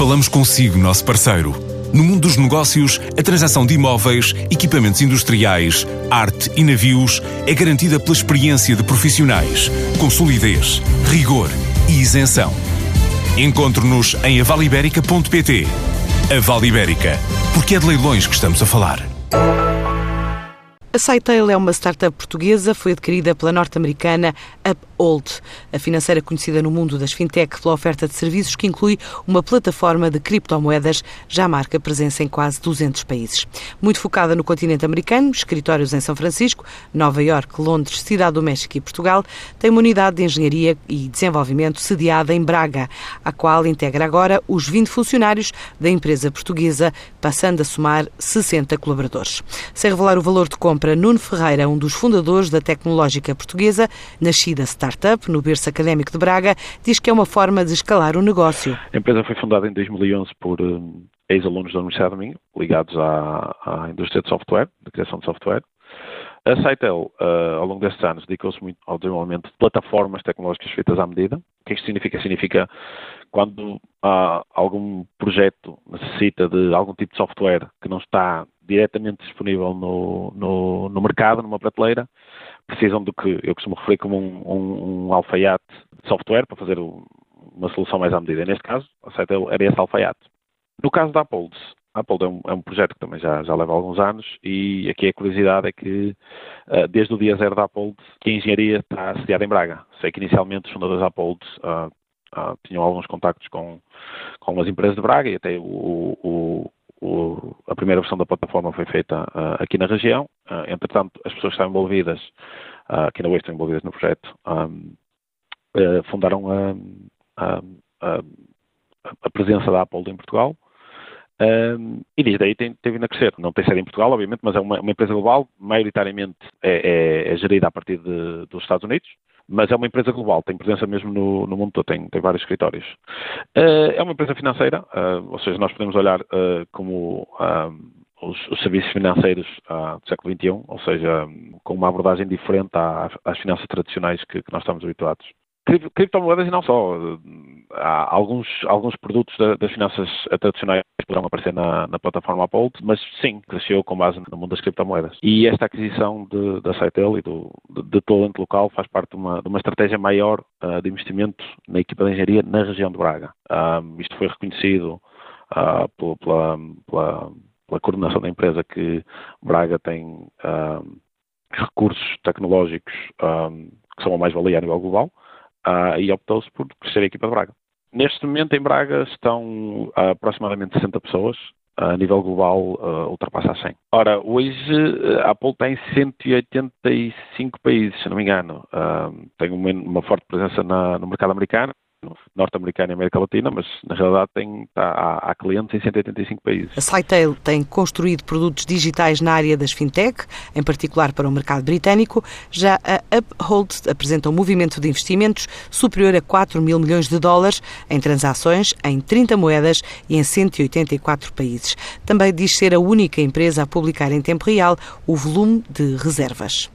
Falamos consigo, nosso parceiro. No mundo dos negócios, a transação de imóveis, equipamentos industriais, arte e navios é garantida pela experiência de profissionais, com solidez, rigor e isenção. Encontre-nos em avaliberica.pt. A Vale Ibérica, porque é de leilões que estamos a falar. A Saitail é uma startup portuguesa, foi adquirida pela norte-americana Uphold, a financeira conhecida no mundo das fintech pela oferta de serviços que inclui uma plataforma de criptomoedas, já marca presença em quase 200 países. Muito focada no continente americano, escritórios em São Francisco, Nova York, Londres, Cidade do México e Portugal, tem uma unidade de engenharia e desenvolvimento sediada em Braga, a qual integra agora os 20 funcionários da empresa portuguesa, passando a somar 60 colaboradores. Sem revelar o valor de compra Nuno Ferreira, um dos fundadores da tecnológica portuguesa, nascida startup no berço académico de Braga, diz que é uma forma de escalar o negócio. A empresa foi fundada em 2011 por um, ex-alunos da Universidade de Minho, ligados à, à, indústria de software, de criação de software. A Saitel, uh, ao longo destes anos, dedicou-se muito ao desenvolvimento de plataformas tecnológicas feitas à medida. O que isto significa? Significa quando algum projeto necessita de algum tipo de software que não está diretamente disponível no, no, no, mercado, numa prateleira, precisam do que eu costumo referir como um, um, um alfaiate de software para fazer uma solução mais à medida. Neste caso, a Saitel era esse alfaiate. No caso da Apoldes, a Apple é um, é um, projeto que também já, já leva alguns anos e aqui a curiosidade é que uh, desde o dia zero da Apple que a engenharia está sediada em Braga. Sei que inicialmente os fundadores da Apple uh, uh, tinham alguns contactos com, com umas empresas de Braga e até o, o, o, a primeira versão da plataforma foi feita aqui na região. Entretanto, as pessoas que estão envolvidas, aqui na West estão envolvidas no projeto, um, fundaram a, a, a, a presença da Apple em Portugal. E desde aí tem, tem vindo a crescer. Não tem sede em Portugal, obviamente, mas é uma, uma empresa global, maioritariamente é, é, é, gerida a partir de, dos Estados Unidos, mas é uma empresa global, tem presença mesmo no, no mundo todo, tem, tem vários escritórios. Uh, é uma empresa financeira, uh, ou seja, nós podemos olhar uh, como os, os, serviços financeiros do século XXI, ou seja, com uma abordagem diferente às, às finanças tradicionais que, que nós estamos habituados criptomoedas e não só. Há alguns, alguns produtos das finanças tradicionais que poderão aparecer na, na plataforma Apple, mas sim, cresceu com base no mundo das criptomoedas. E esta aquisição de, da Saitel e do, de, de talento local faz parte de uma, de uma estratégia maior uh, de investimento na equipa de engenharia na região de Braga. Um, isto foi reconhecido uh, pela, pela, pela, pela, coordenação da empresa que Braga tem recursos tecnológicos um, que são a mais-valia a nível global uh, e optou-se por crescer a equipa de Braga. Neste momento em Braga estão aproximadamente 60 pessoas, a nível global uh, ultrapassa a 100. Ora, hoje a Apple tem 185 países, se não me engano. Uh, tem uma, uma forte presença na, no mercado americano, norte-americana e América Latina, mas na realidade tem, tá, há, há, clientes em 185 países. A Scytail tem construído produtos digitais na área das fintech, em particular para o mercado britânico. Já a Uphold apresenta um movimento de investimentos superior a 4 mil milhões de dólares em transações em 30 moedas e em 184 países. Também diz ser a única empresa a publicar em tempo real o volume de reservas.